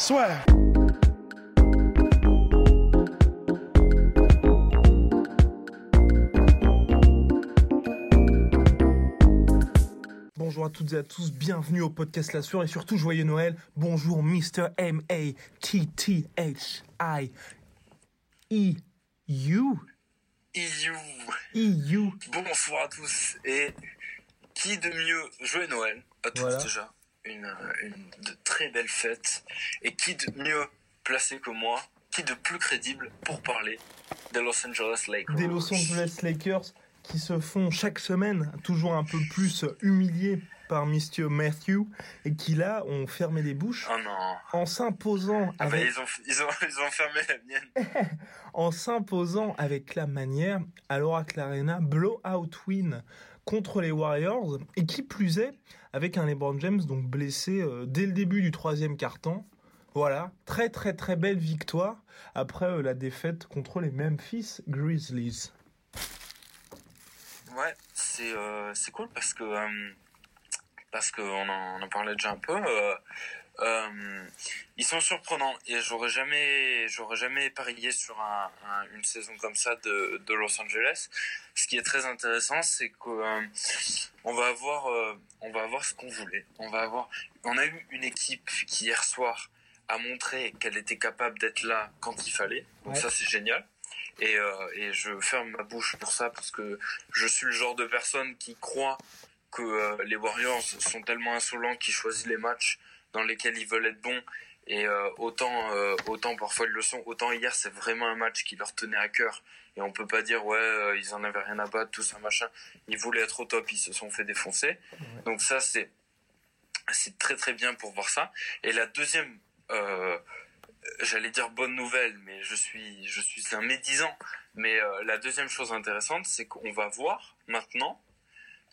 Soit. Bonjour à toutes et à tous, bienvenue au podcast La Sueur et surtout joyeux Noël. Bonjour Mr. M-A-T-T-H-I-E-U. EU. EU. Bonsoir à tous. Et qui de mieux Joyeux Noël? À tous Voilà. déjà. Une, une de très belle fête. Et qui de mieux placé que moi Qui de plus crédible pour parler des Los Angeles Lakers? Des Los Angeles Lakers qui se font chaque semaine toujours un peu plus humiliés par Mr. Matthew et qui là ont fermé les bouches Oh non. en s'imposant Ah bah, avec ils, ont, ils, ont, ils ont fermé la mienne. en s'imposant avec la manière à l'Oracle Arena blowout win contre les Warriors et qui plus est avec un LeBron James donc blessé euh, dès le début du troisième quart-temps. Voilà, très très très belle victoire après euh, la défaite contre les Memphis Grizzlies. Ouais, c'est euh, cool parce que on en parlait déjà un peu. Euh, ils sont surprenants et j'aurais jamais j'aurais jamais parié sur un, un- une saison comme ça de, de Los Angeles. Ce qui est très intéressant, c'est que euh, va avoir euh, on va avoir ce qu'on voulait. On va avoir on a eu une équipe qui hier soir a montré qu'elle était capable d'être là quand il fallait. Donc Ouais. ça c'est génial. Et, et je ferme ma bouche pour ça parce que je suis le genre de personne qui croit que euh, les Warriors sont tellement insolents qu'ils choisissent les matchs dans lesquels ils veulent être bons. Et euh, autant, euh, autant parfois ils le sont, autant hier c'est vraiment un match qui leur tenait à cœur. Et on peut pas dire ouais euh, ils en avaient rien à battre, tout ça machin. Ils voulaient être au top, ils se sont fait défoncer. Donc ça c'est c'est très très bien pour voir ça. Et la deuxième, j'allais dire bonne nouvelle, mais je suis je suis un médisant. Mais la deuxième chose intéressante, c'est qu'on va voir maintenant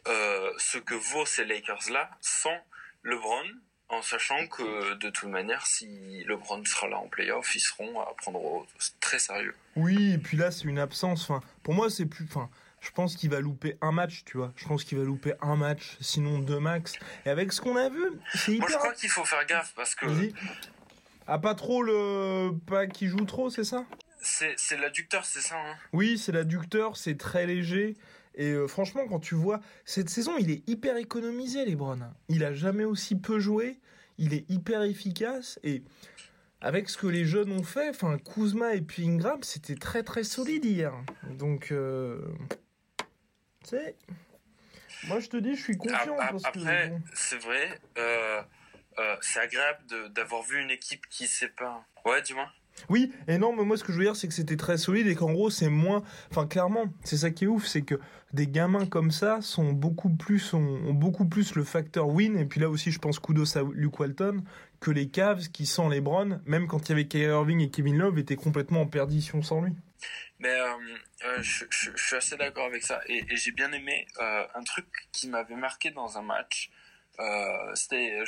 ce que vaut ces Lakers-là sans LeBron, en sachant que de toute manière, si LeBron sera là en playoff, ils seront à prendre au très sérieux. Oui, et puis là c'est une absence. Enfin, pour moi c'est plus. Enfin, je pense qu'il va louper un match, tu vois. Je pense qu'il va louper un match, sinon deux max. Et avec ce qu'on a vu, c'est Moi, je crois qu'il faut faire gaffe parce que Vas-y. Ah, pas trop le. Pas qui joue trop, c'est ça? C'est c'est l'adducteur, c'est ça. Hein? Oui, c'est l'adducteur, c'est très léger. Et euh, franchement, quand tu vois, cette saison, il est hyper économisé, Lebron. Il a jamais aussi peu joué. Il est hyper efficace. Et avec ce que les jeunes ont fait, enfin, Kuzma et puis Ingram, c'était très très solide hier. Donc, euh, tu sais, moi je te dis, je suis confiant. Ap- ap- parce que, Après, c'est vrai, euh, euh, c'est agréable d'avoir vu une équipe qui sait pas. Ouais, dis-moi. Oui, et non, mais moi ce que je veux dire, c'est que c'était très solide et qu'en gros, c'est moins. Enfin, clairement, c'est ça qui est ouf, c'est que des gamins comme ça sont beaucoup plus, ont, beaucoup plus le facteur win. Et puis là aussi, je pense kudos à Luke Walton que les Cavs qui, sans LeBron, même quand il y avait Kyrie Irving et Kevin Love, étaient complètement en perdition sans lui. Mais euh, euh, je, suis assez d'accord avec ça. Et, j'ai bien aimé euh, un truc qui m'avait marqué dans un match. C'était,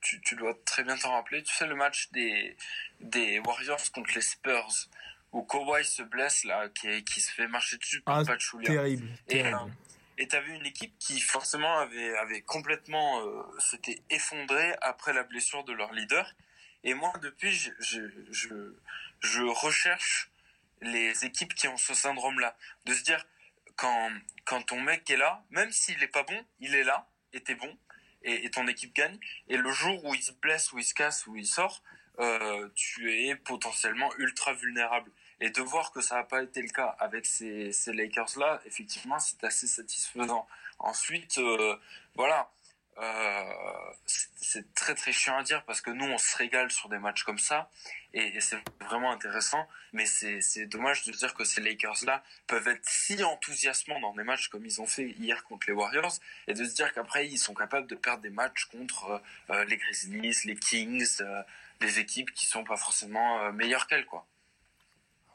tu dois très bien t'en rappeler. Tu sais le match des des Warriors contre les Spurs où Kawhi se blesse là, qui, qui se fait marcher dessus par Ah, Pachulia. Terrible, Et, terrible. euh, Et t'avais une équipe qui forcément avait, avait complètement euh, s'était effondrée après la blessure de leur leader. Et moi depuis je, je, je, je recherche les équipes qui ont ce syndrome-là, de se dire quand quand ton mec est là, même s'il est pas bon, il est là et t'es bon et, et ton équipe gagne. Et le jour où il se blesse, où il se casse, où il sort, euh, tu es potentiellement ultra vulnérable. Et de voir que ça n'a pas été le cas avec ces, Lakers-là, effectivement, c'est assez satisfaisant. Ensuite, euh, voilà, c'est très très chiant à dire parce que nous on se régale sur des matchs comme ça et, c'est vraiment intéressant mais c'est dommage de dire que ces Lakers là peuvent être si enthousiasmants dans des matchs comme ils ont fait hier contre les Warriors et de se dire qu'après ils sont capables de perdre des matchs contre les Grizzlies, les Kings, des équipes qui sont pas forcément meilleures qu'elles quoi.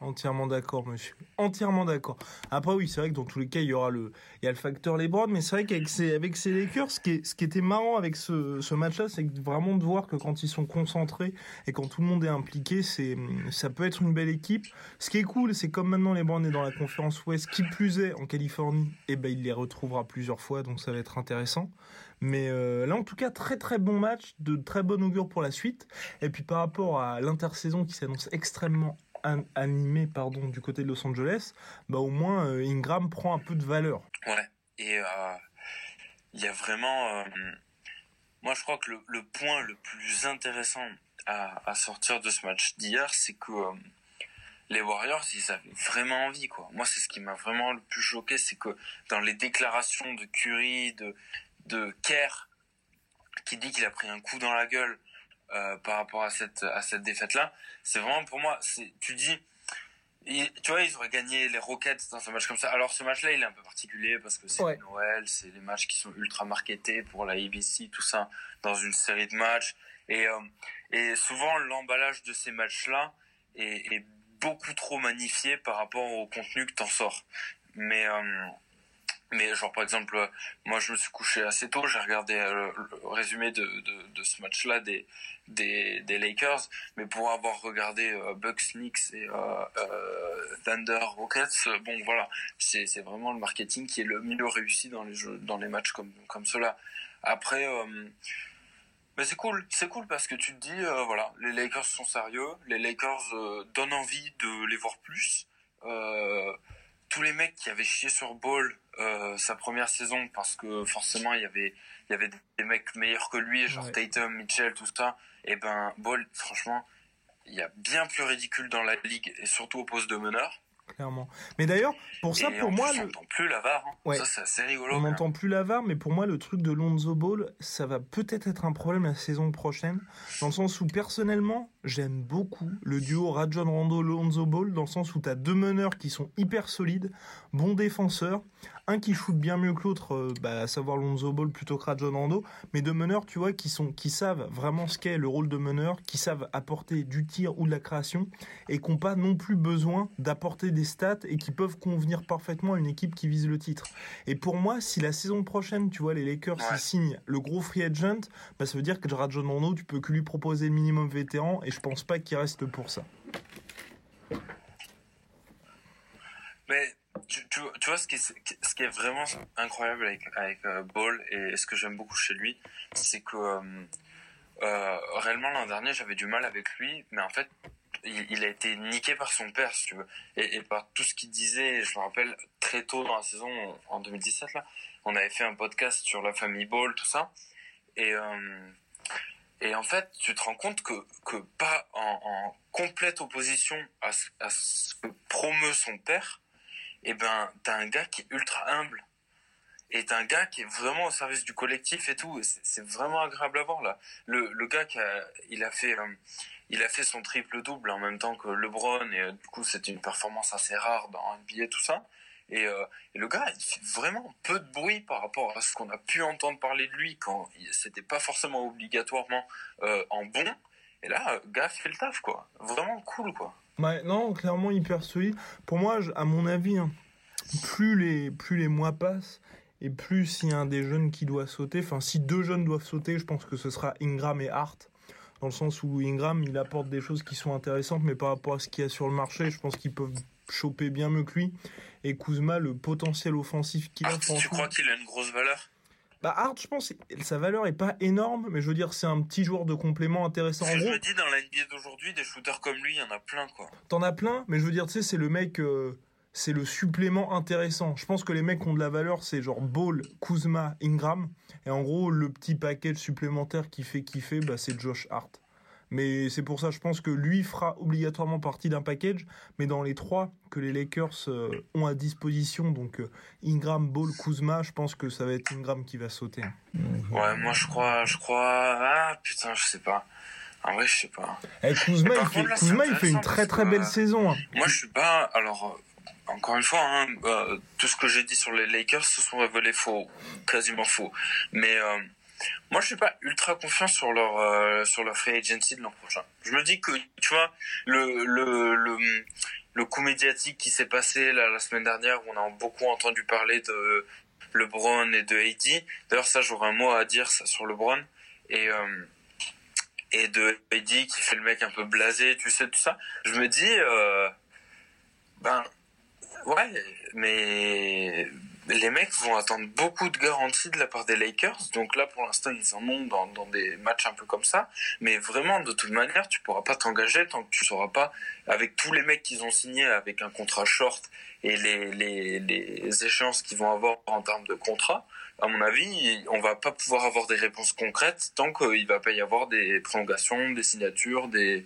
Entièrement d'accord, monsieur. Entièrement d'accord. Après, oui, c'est vrai que dans tous les cas, il y aura le, il y a le facteur LeBron, mais c'est vrai qu'avec ces, avec ces Lakers, ce qui, est, ce qui était marrant avec ce, ce match-là, c'est vraiment de voir que quand ils sont concentrés et quand tout le monde est impliqué, c'est, ça peut être une belle équipe. Ce qui est cool, c'est comme maintenant LeBron est dans la conférence Ouest, qui plus est en Californie, et eh ben, il les retrouvera plusieurs fois, donc ça va être intéressant. Mais euh, là, en tout cas, très très bon match, de très bon augure pour la suite. Et puis par rapport à l'intersaison qui s'annonce extrêmement animé pardon, du côté de Los Angeles, bah au moins euh, Ingram prend un peu de valeur. Ouais, et euh, il y a vraiment... Euh, moi je crois que le, point le plus intéressant à, sortir de ce match d'hier, c'est que les Warriors, ils avaient vraiment envie, quoi. Moi, c'est ce qui m'a vraiment le plus choqué, c'est que dans les déclarations de Curry, de, de Kerr, qui dit qu'il a pris un coup dans la gueule euh, par rapport à cette à cette défaite là c'est vraiment pour moi c'est tu dis tu vois ils auraient gagné les Rockets dans un match comme ça. Alors ce match là il est un peu particulier parce que c'est Noël c'est les matchs qui sont ultra marketés pour la ABC tout ça dans une série de matchs. Et euh, et souvent l'emballage de ces matchs là est, est, beaucoup trop magnifié par rapport au contenu que t'en sors. Mais euh, mais genre par exemple, moi je me suis couché assez tôt, j'ai regardé euh, le, résumé de, de, de ce match-là des, des, des Lakers, mais pour avoir regardé euh, Bucks, Knicks et euh, euh, Thunder, Rockets, bon voilà, c'est vraiment le marketing qui est le mieux réussi dans les jeux, dans les matchs comme comme cela. Après, mais c'est cool, c'est cool parce que tu te dis voilà, les Lakers sont sérieux, les Lakers donnent envie de les voir plus. Tous les mecs qui avaient chié sur Ball euh, sa première saison parce que forcément il y avait il y avait des mecs meilleurs que lui genre Tatum Mitchell tout ça. Et ben Ball franchement il y a bien plus ridicule dans la ligue et surtout au poste de meneur clairement. Mais d'ailleurs, pour ça, pour moi, on n'entend plus la VAR. Hein. Ça, c'est assez rigolo. On n'entend plus la VAR, mais pour moi, le truc de Lonzo Ball, ça va peut-être être un problème la saison prochaine, dans le sens où personnellement, j'aime beaucoup le duo Rajon Rondo Lonzo Ball, dans le sens où tu as deux meneurs qui sont hyper solides, bons défenseurs, un qui shoot bien mieux que l'autre, euh, bah, à savoir Lonzo Ball plutôt que Rajon Rondo, mais deux meneurs, tu vois, qui sont, qui savent vraiment ce qu'est le rôle de meneur, qui savent apporter du tir ou de la création, et qui n'ont pas non plus besoin d'apporter des stats et qui peuvent convenir parfaitement à une équipe qui vise le titre. Et pour moi, si la saison prochaine, tu vois, les Lakers signent le gros free agent, bah, ça veut dire que Rajon Rondo, tu peux que lui proposer le minimum vétéran, et je pense pas qu'il reste pour ça. Mais tu, tu, vois ce qui, est, ce qui est vraiment incroyable avec, avec euh, Ball et ce que j'aime beaucoup chez lui, c'est que euh, euh, réellement l'an dernier j'avais du mal avec lui, mais en fait il, a été niqué par son père, tu veux, et, par tout ce qu'il disait. Je me rappelle très tôt dans la saison, en 2017 là, on avait fait un podcast sur la famille Ball, tout ça, et et en fait, tu te rends compte que, que pas en, en complète opposition à à ce que promeut son père, et eh ben t'as un gars qui est ultra humble. Et t'as un gars qui est vraiment au service du collectif et tout. C'est vraiment agréable à voir là. Le, le gars qui a, il a fait euh, il a fait son triple double en même temps que LeBron. Et euh, du coup c'était une performance assez rare dans NBA tout ça. Et, euh, et, le gars il fait vraiment peu de bruit par rapport à ce qu'on a pu entendre parler de lui quand c'était pas forcément obligatoirement en bon et là gars fait le taf quoi vraiment cool quoi non, clairement hyper solide. Pour moi, à mon avis, hein, plus, les, plus les mois passent et plus s'il y a un des jeunes qui doit sauter, enfin si deux jeunes doivent sauter, je pense que ce sera Ingram et Hart. Dans le sens où Ingram, il apporte des choses qui sont intéressantes, mais par rapport à ce qu'il y a sur le marché, je pense qu'ils peuvent choper bien mieux que lui. Et Kuzma, le potentiel offensif qu'il a. Tu crois qu'il a une grosse valeur? Bah Hart, je pense, sa valeur est pas énorme, mais je veux dire, c'est un petit joueur de complément intéressant. en je me dis, dans la NBA d'aujourd'hui, des shooters comme lui, il y en a plein, quoi. T'en as plein, mais je veux dire, tu sais, c'est le mec, euh, c'est le supplément intéressant. Je pense que les mecs qui ont de la valeur, c'est genre Ball, Kuzma, Ingram, et en gros, le petit paquet supplémentaire qui fait kiffer, bah, c'est Josh Hart. Mais c'est pour ça, je pense que lui fera obligatoirement partie d'un package. Mais dans les trois que les Lakers euh, ont à disposition, donc euh, Ingram, Ball, Kuzma, je pense que ça va être Ingram qui va sauter. Ouais, moi je crois, je crois. Ah putain, je sais pas. En vrai, je sais pas. Eh, Kuzma, il fait, Kuzma, il fait une très très belle saison. Hein. Moi, je suis pas. Alors, encore une fois, hein, euh, tout ce que j'ai dit sur les Lakers se sont révélés faux, quasiment faux. Mais euh, moi, je suis pas ultra confiant sur leur euh, sur leur free agency de l'an prochain. Je me dis que tu vois le le le, coup médiatique qui s'est passé là, la semaine dernière, où on a beaucoup entendu parler de LeBron et de AD. D'ailleurs, ça, j'aurais un mot à dire sur LeBron et et de AD qui fait le mec un peu blasé, tu sais tout ça. Je me dis ben Ouais, mais les mecs vont attendre beaucoup de garanties de la part des Lakers. Donc là, pour l'instant, ils en ont dans, des matchs un peu comme ça. Mais vraiment, de toute manière, tu pourras pas t'engager tant que tu sauras pas, avec tous les mecs qu'ils ont signés avec un contrat short et les, les, les échéances qu'ils vont avoir en termes de contrat. À mon avis, on va pas pouvoir avoir des réponses concrètes tant qu'il va pas y avoir des prolongations, des signatures, des,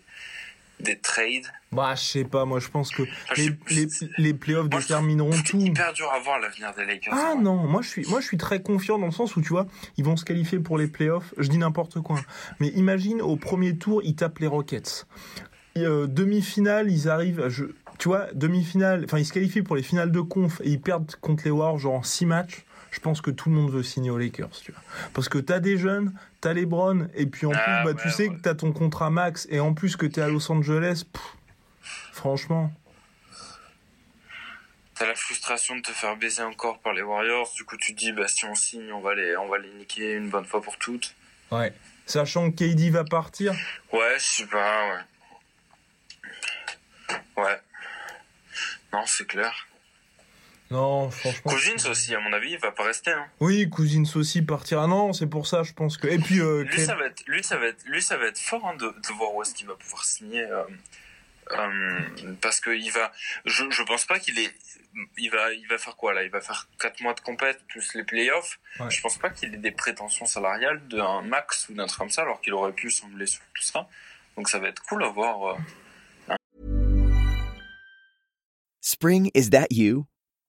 des trades Bah, je sais pas, moi je pense que les, les, les, playoffs détermineront tout. C'est hyper dur à voir l'avenir des Lakers. Ah non, moi je, suis, moi je suis très confiant dans le sens où tu vois, ils vont se qualifier pour les playoffs, je dis n'importe quoi. Mais imagine au premier tour, ils tapent les Rockets. Euh, demi-finale, ils arrivent, je, tu vois, demi-finale, enfin ils se qualifient pour les finales de conf et ils perdent contre les Warriors genre en 6 matchs je pense que tout le monde veut signer aux Lakers, tu vois. Parce que t'as des jeunes, t'as les Browns, et puis en ah plus, bah, tu sais que t'as ton contrat max, et en plus que t'es à Los Angeles, franchement. T'as la frustration de te faire baiser encore par les Warriors, du coup tu te dis, bah si on signe, on va les, on va les niquer une bonne fois pour toutes. Ouais. Sachant que KD va partir. Ouais, je sais pas, ouais. Ouais. Non, c'est clair. Non, franchement. Cousins aussi, à mon avis, il va pas rester. Hein. Oui, Cousins aussi partira. Non, c'est pour ça, je pense que. Et puis. Euh, lui, ça va être, lui, ça va être, lui, ça va être fort hein, de, de, voir où est-ce qu'il va pouvoir signer. Euh, euh, parce que il va. Je, je pense pas qu'il est. Il va, il va faire quoi là? Il va faire 4 mois de compète plus les playoffs. Ouais. Je pense pas qu'il ait des prétentions salariales d'un max ou d'un truc comme ça, alors qu'il aurait pu sembler sur tout ça. Donc ça va être cool à voir. Euh, Spring, is that you?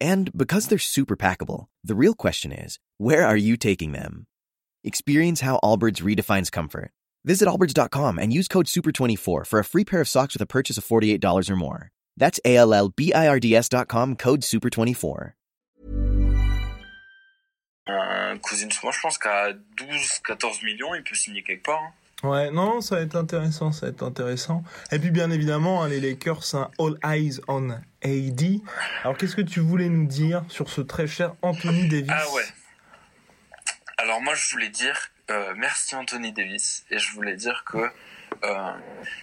And because they're super packable, the real question is, where are you taking them? Experience how Allbirds redefines comfort. Visit allbirds.com and use code SUPER24 for a free pair of socks with a purchase of $48 or more. That's A-L-L-B-I-R-D-S.com, code SUPER24. Euh, Cousins, moi je pense qu'à 12-14 millions, il peut signer quelque part. Hein. Ouais, non, ça va être intéressant, ça va être intéressant. Et puis bien évidemment, hein, les Lakers, un all eyes on AD. Alors qu'est-ce que tu voulais nous dire sur ce très cher Anthony Davis? Ah ouais. Alors moi je voulais dire euh, merci Anthony Davis et je voulais dire que euh,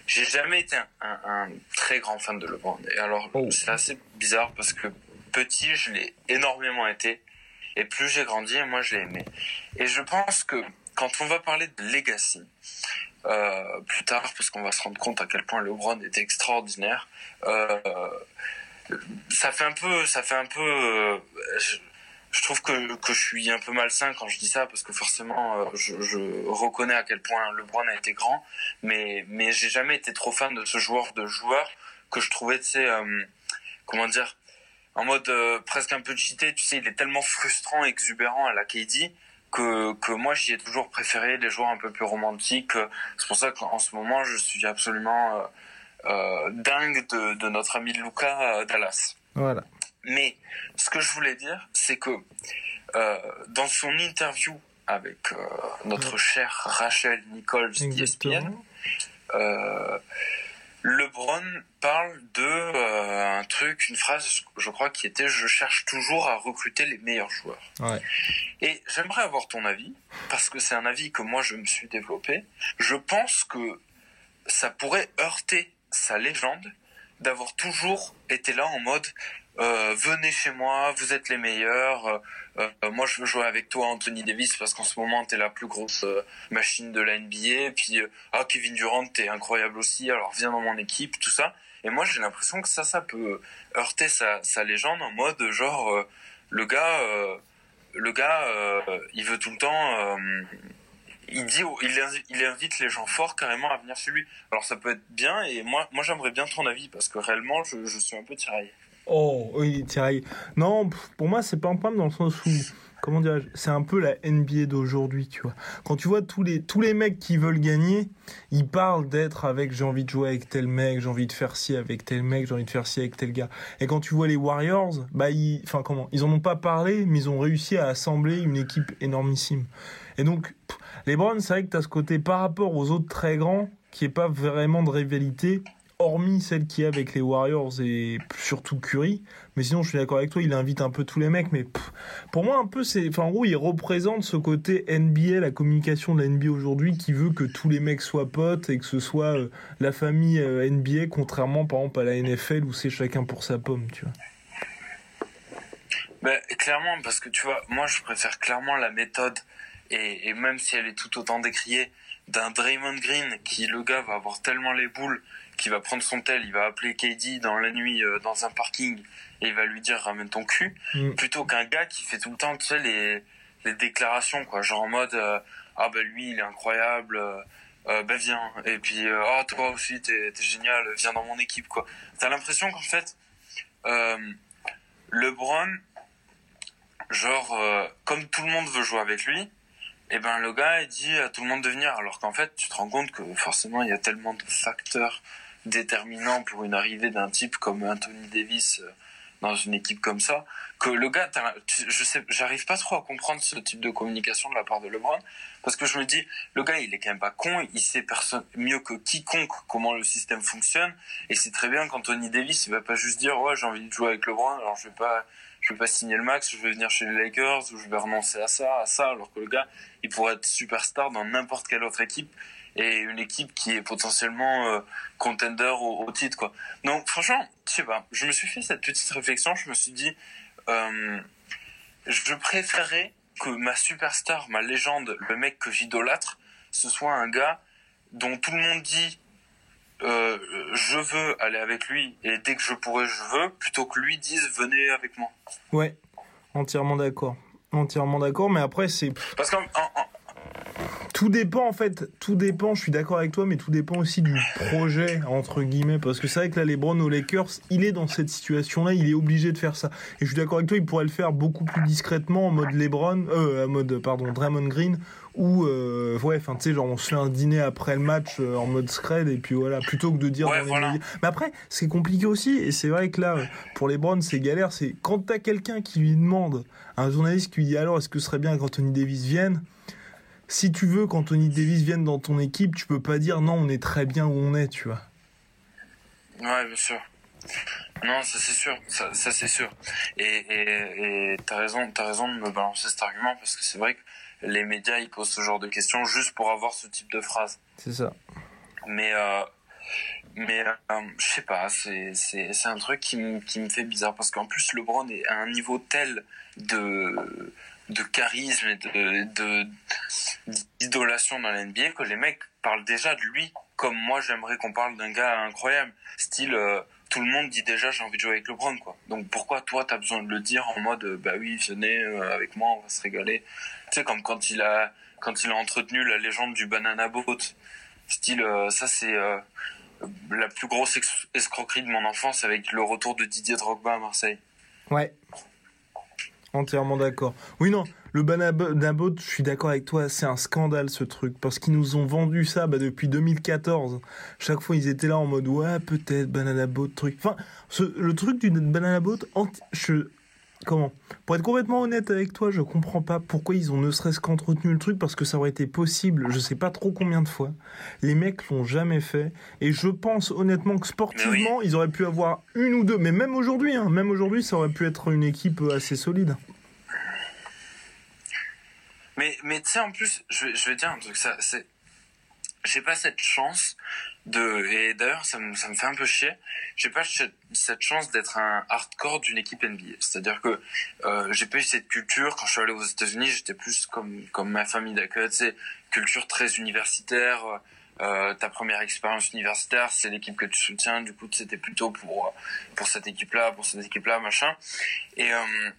j'ai jamais été un, un, un, très grand fan de LeBron. Et alors oh. c'est assez bizarre parce que petit je l'ai énormément été et plus j'ai grandi, moi je l'ai aimé. Et je pense que quand on va parler de legacy euh, plus tard, parce qu'on va se rendre compte à quel point LeBron était extraordinaire, euh, ça fait un peu, ça fait un peu. Euh, je, trouve que, que je suis un peu malsain quand je dis ça, parce que forcément, je, reconnais à quel point LeBron a été grand, mais mais j'ai jamais été trop fan de ce joueur de joueur que je trouvais, tu sais, comment dire, en mode presque un peu cheaté. Tu sais, il est tellement frustrant, exubérant à la KD que, que moi j'y ai toujours préféré les joueurs un peu plus romantiques. C'est pour ça qu'en ce moment je suis absolument euh, euh, dingue de, de, notre ami Luca Dallas. Voilà. Mais ce que je voulais dire, c'est que euh, dans son interview avec euh, notre ouais. chère Rachel Nichols d'ESPN, euh, LeBron parle de euh, un truc, une phrase, je crois, qui était "Je cherche toujours à recruter les meilleurs joueurs". Ouais. Et j'aimerais avoir ton avis parce que c'est un avis que moi je me suis développé. Je pense que ça pourrait heurter sa légende d'avoir toujours été là en mode euh, venez chez moi, vous êtes les meilleurs. Euh, euh, moi, je veux jouer avec toi, Anthony Davis, parce qu'en ce moment, t'es la plus grosse machine de la NBA. Puis, ah, Kevin Durant, t'es incroyable aussi. Alors, viens dans mon équipe, tout ça. Et moi, j'ai l'impression que ça, ça peut heurter sa, sa légende en mode genre le gars, le gars, il veut tout le temps. il dit, il, invite les gens forts carrément à venir chez lui. Alors ça peut être bien et moi, moi j'aimerais bien ton avis parce que réellement je, je suis un peu tiraillé. Oh, oui, Thierry. Non, pour moi, c'est pas un problème dans le sens où, comment dirais c'est un peu la NBA d'aujourd'hui, tu vois. Quand tu vois tous les, tous les mecs qui veulent gagner, ils parlent d'être avec j'ai envie de jouer avec tel mec, j'ai envie de faire ci avec tel mec, j'ai envie de faire ci avec tel gars. Et quand tu vois les Warriors, bah, ils, enfin, comment, ils en ont pas parlé, mais ils ont réussi à assembler une équipe énormissime. Et donc, les Browns, c'est vrai que tu as ce côté par rapport aux autres très grands, qui est pas vraiment de rivalité hormis celle qui est avec les Warriors et surtout Curry. Mais sinon, je suis d'accord avec toi, il invite un peu tous les mecs. Mais pour moi, un peu, c'est. Enfin, en gros, il représente ce côté NBA, la communication de la NBA aujourd'hui, qui veut que tous les mecs soient potes et que ce soit euh, la famille euh, NBA, contrairement par exemple à la NFL où c'est chacun pour sa pomme, tu vois. Ben, clairement, parce que tu vois, moi, je préfère clairement la méthode, et même si elle est tout autant décriée, d'un Draymond Green qui, le gars, va avoir tellement les boules qui va prendre son tel, il va appeler KD dans la nuit euh, dans un parking et il va lui dire ramène ton cul, mm. plutôt qu'un gars qui fait tout le temps, tu sais, les, les déclarations, quoi, genre en mode euh, ah ben lui il est incroyable, euh, ben viens, et puis oh toi aussi t'es es génial, viens dans mon équipe, quoi. T'as l'impression qu'en fait, LeBron, genre comme tout le monde veut jouer avec lui, et eh ben le gars il dit à tout le monde de venir. Alors qu'en fait tu te rends compte que forcément il y a tellement de facteurs déterminant pour une arrivée d'un type comme Anthony Davis euh, dans une équipe comme ça que le gars je sais j'arrive pas trop à comprendre ce type de communication de la part de LeBron parce que je me dis le gars il est quand même pas con il sait personne mieux que quiconque comment le système fonctionne et c'est très bien qu'Anthony Davis il va pas juste dire ouais j'ai envie de jouer avec LeBron alors je vais pas je vais pas signer le max je vais venir chez les Lakers ou je vais renoncer à ça à ça alors que le gars il pourrait être superstar dans n'importe quelle autre équipe et une équipe qui est potentiellement euh, contender au, titre quoi. Donc franchement, je sais pas, je me suis fait cette petite réflexion, je me suis dit euh, je préférerais que ma superstar, ma légende, le mec que j'idolâtre, ce soit un gars dont tout le monde dit euh, je veux aller avec lui et dès que je pourrai je veux plutôt que lui dise venez avec moi. Ouais, entièrement d'accord. Entièrement d'accord, mais après c'est parce qu'en tout dépend en fait, tout dépend, je suis d'accord avec toi, mais tout dépend aussi du projet, entre guillemets, parce que c'est vrai que là, LeBron aux Lakers, il est dans cette situation-là, il est obligé de faire ça. Et je suis d'accord avec toi, il pourrait le faire beaucoup plus discrètement en mode LeBron, euh, en mode, pardon, Draymond Green, ou, euh, ouais, enfin, tu sais, genre, on se fait un dîner après le match euh, en mode scred, et puis voilà, plutôt que de dire Mais après, ce qui est compliqué aussi, et c'est vrai que là, pour LeBron, c'est galère, c'est quand t'as quelqu'un qui lui demande, un journaliste qui lui dit alors, est-ce que ce serait bien qu'Anthony Davis vienne si tu veux qu'Anthony Davis vienne dans ton équipe, tu peux pas dire non, on est très bien où on est, tu vois. Ouais, bien sûr. Non, ça c'est sûr, ça, c'est sûr. Et t'as raison, as raison de me balancer cet argument parce que c'est vrai que les médias ils posent ce genre de questions juste pour avoir ce type de phrase. C'est ça. Mais euh, mais euh, je sais pas, c'est c'est c'est un truc qui me qui me fait bizarre parce qu'en plus LeBron est à un niveau tel de de charisme et de d'idolation dans la NBA que les mecs parlent déjà de lui comme moi j'aimerais qu'on parle d'un gars incroyable. Style euh, tout le monde dit déjà j'ai envie de jouer avec LeBron quoi. Donc pourquoi toi t'as besoin de le dire en mode bah oui venez euh, avec moi on va se régaler. Tu sais comme quand il a quand il a entretenu la légende du banana boat. Style euh, ça c'est la plus grosse escroquerie de mon enfance avec le retour de Didier Drogba à Marseille. Ouais. Entièrement d'accord. Oui, non, le Banabot, je suis d'accord avec toi, c'est un scandale ce truc, parce qu'ils nous ont vendu ça bah, depuis 2014. Chaque fois, ils étaient là en mode, ouais, peut-être, Banana Boat, truc. Enfin, le truc du Banana Boat, je, Comment? Pour être complètement honnête avec toi, je comprends pas pourquoi ils ont ne serait-ce qu'entretenu le truc parce que ça aurait été possible, je sais pas trop combien de fois. Les mecs l'ont jamais fait et je pense honnêtement que sportivement, ils auraient pu avoir une ou deux, mais même aujourd'hui, hein, même aujourd'hui, ça aurait pu être une équipe assez solide. Mais, mais tu sais, en plus, je, je vais dire un truc, ça, c'est, j'ai pas cette chance de et d'ailleurs ça me, ça me fait un peu chier j'ai pas cette chance d'être un hardcore d'une équipe NBA c'est à dire que euh, j'ai pas eu cette culture quand je suis allé aux États-Unis j'étais plus comme comme ma famille d'accueil tu sais culture très universitaire euh, ta première expérience universitaire c'est l'équipe que tu soutiens du coup c'était plutôt pour pour cette équipe là pour cette équipe là machin. Et euh,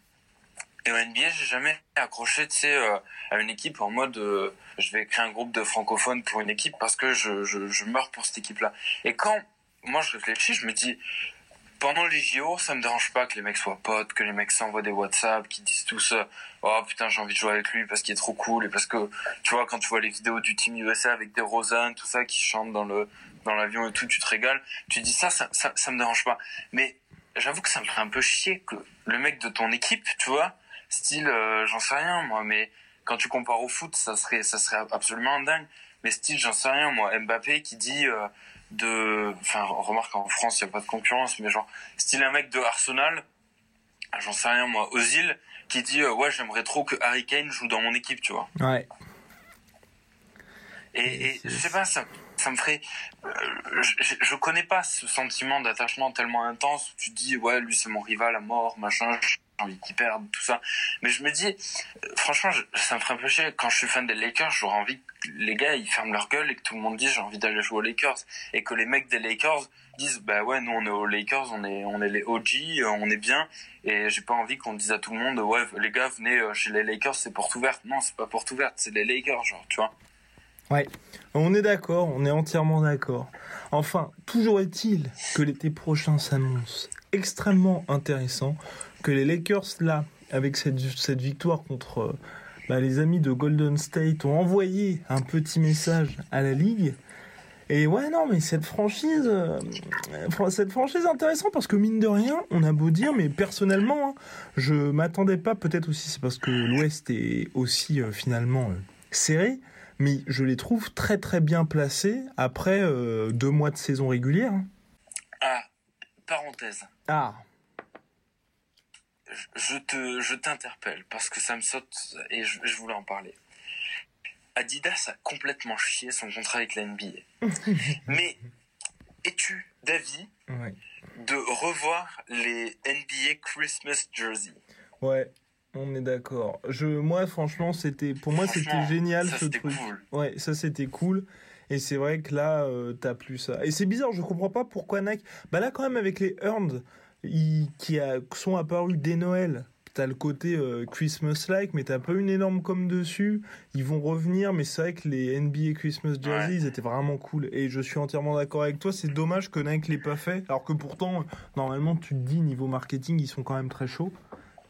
et au NBA, j'ai jamais accroché, euh, à une équipe en mode, euh, je vais créer un groupe de francophones pour une équipe parce que je, je, meurs pour cette équipe-là. Et quand moi je réfléchis, je me dis, pendant les JO, ça me dérange pas que les mecs soient potes, que les mecs s'envoient des WhatsApp, qui disent tous, oh putain, j'ai envie de jouer avec lui parce qu'il est trop cool et parce que, tu vois, quand tu vois les vidéos du team USA avec des Rosanne, tout ça, qui chantent dans le, dans l'avion et tout, tu te régales, tu dis ça, ça, ça, ça me dérange pas. Mais j'avoue que ça me ferait un peu chier que le mec de ton équipe, tu vois, style euh, j'en sais rien moi mais quand tu compares au foot ça serait ça serait absolument dingue. Mais style j'en sais rien moi. Mbappé qui dit euh, de enfin remarque en France il y a pas de concurrence mais genre style un mec de Arsenal j'en sais rien moi. Ozil qui dit euh, ouais j'aimerais trop que Harry Kane joue dans mon équipe tu vois. Ouais. Et, et je sais pas ça ça me ferait je, je, connais pas ce sentiment d'attachement tellement intense où tu dis ouais lui c'est mon rival à mort machin qu'ils perdent, tout ça. Mais je me dis, euh, franchement, ça me ferait un peu chier. Quand je suis fan des Lakers, j'aurais envie que les gars, ils ferment leur gueule et que tout le monde dise j'ai envie d'aller jouer aux Lakers. Et que les mecs des Lakers disent, bah ouais, nous on est aux Lakers, on est, on est les OG, euh, on est bien. Et j'ai pas envie qu'on dise à tout le monde, ouais, les gars, venez euh, chez les Lakers, c'est porte ouverte. Non, c'est pas porte ouverte, c'est les Lakers, genre, tu vois. Ouais, on est d'accord, on est entièrement d'accord. Enfin, toujours est-il que l'été prochain s'annonce extrêmement intéressant que les Lakers, là, avec cette, cette victoire contre euh, bah, les amis de Golden State, ont envoyé un petit message à la Ligue. Et ouais, non, mais cette franchise, euh, cette franchise intéressante parce que mine de rien, on a beau dire, mais personnellement, hein, je m'attendais pas, peut-être aussi c'est parce que l'Ouest est aussi euh, finalement serré, mais je les trouve très très bien placés après deux mois de saison régulière. Hein. Ah, parenthèse. Ah je te, je t'interpelle parce que ça me saute et je, voulais en parler. Adidas a complètement chié son contrat avec la NBA. Mais es-tu d'avis de revoir les NBA Christmas jerseys? Ouais, on est d'accord. Je, moi, franchement, c'était, pour moi, c'était génial ce truc. Cool. Ouais, ça c'était cool. Et c'est vrai que là, euh, t'as plus ça. Et c'est bizarre, je comprends pas pourquoi Nike. Bah là, quand même, avec les Earned, qui a, sont apparus dès Noël. T'as le côté euh, Christmas-like, mais t'as pas une énorme com dessus. Ils vont revenir, mais c'est vrai que les NBA Christmas jerseys, ils étaient vraiment cool. Et je suis entièrement d'accord avec toi. C'est dommage que Nike l'ait pas fait. Alors que pourtant, normalement, tu te dis, niveau marketing, ils sont quand même très chauds.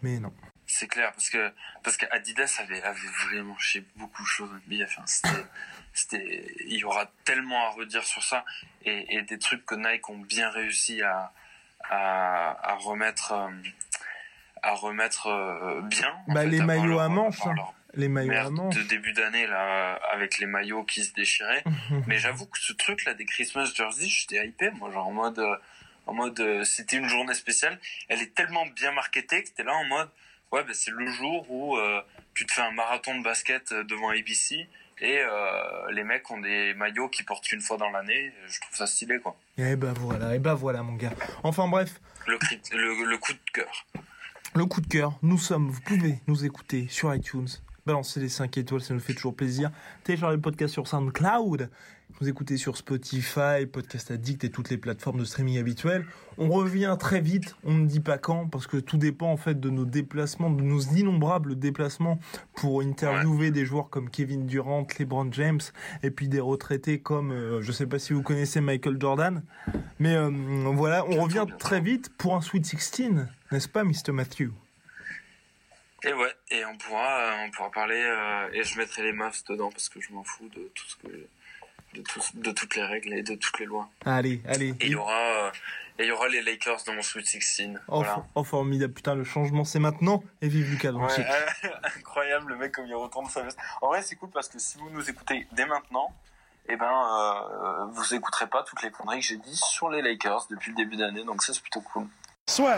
Mais non. C'est clair, parce que, parce qu'Adidas avait, avait vraiment chez beaucoup de choses NBA. Enfin, c'était, il y aura tellement à redire sur ça. Et, et des trucs que Nike ont bien réussi à, à, remettre à remettre euh, euh, bien. Bah, les maillots à manches. Hein. Les maillots à manches. De début d'année, là, avec les maillots qui se déchiraient. Mais j'avoue que ce truc, là, des Christmas jerseys, j'étais hypé, moi, genre en mode, en mode, c'était une journée spéciale. Elle est tellement bien marketée que t'es là en mode, ouais, bah, c'est le jour où euh, tu te fais un marathon de basket devant ABC et euh, les mecs ont des maillots qui portent une fois dans l'année. Je trouve ça stylé, quoi. Et bah voilà, et bah voilà, mon gars. Enfin bref. Le, le, coup de cœur. Le coup de cœur, nous sommes, vous pouvez nous écouter sur iTunes. Balancer les 5 étoiles, ça nous fait toujours plaisir. Télécharger le podcast sur SoundCloud nous écoutez sur Spotify, Podcast Addict et toutes les plateformes de streaming habituelles. On revient très vite, on ne dit pas quand, parce que tout dépend en fait de nos déplacements, de nos innombrables déplacements pour interviewer des joueurs comme Kevin Durant, LeBron James, et puis des retraités comme, euh, je ne sais pas si vous connaissez Michael Jordan, mais euh, voilà, on revient très vite pour un Sweet 16, n'est-ce pas, Mr. Matthew? Et ouais, et on pourra, euh, on pourra parler, et je mettrai les Mavs dedans parce que je m'en fous de tout ce que de, de, toutes les règles et de toutes les lois. Allez, allez. Et il y aura, euh, il y aura les Lakers dans mon Sweet 16. Oh, oh, formidable, putain, le changement c'est maintenant et vive Lucas ouais, Incroyable, le mec comme il retourne sa veste. En vrai, c'est cool parce que si vous nous écoutez dès maintenant, eh ben, euh, vous écouterez pas toutes les conneries que j'ai dit sur les Lakers depuis le début d'année, donc ça c'est plutôt cool. Soit.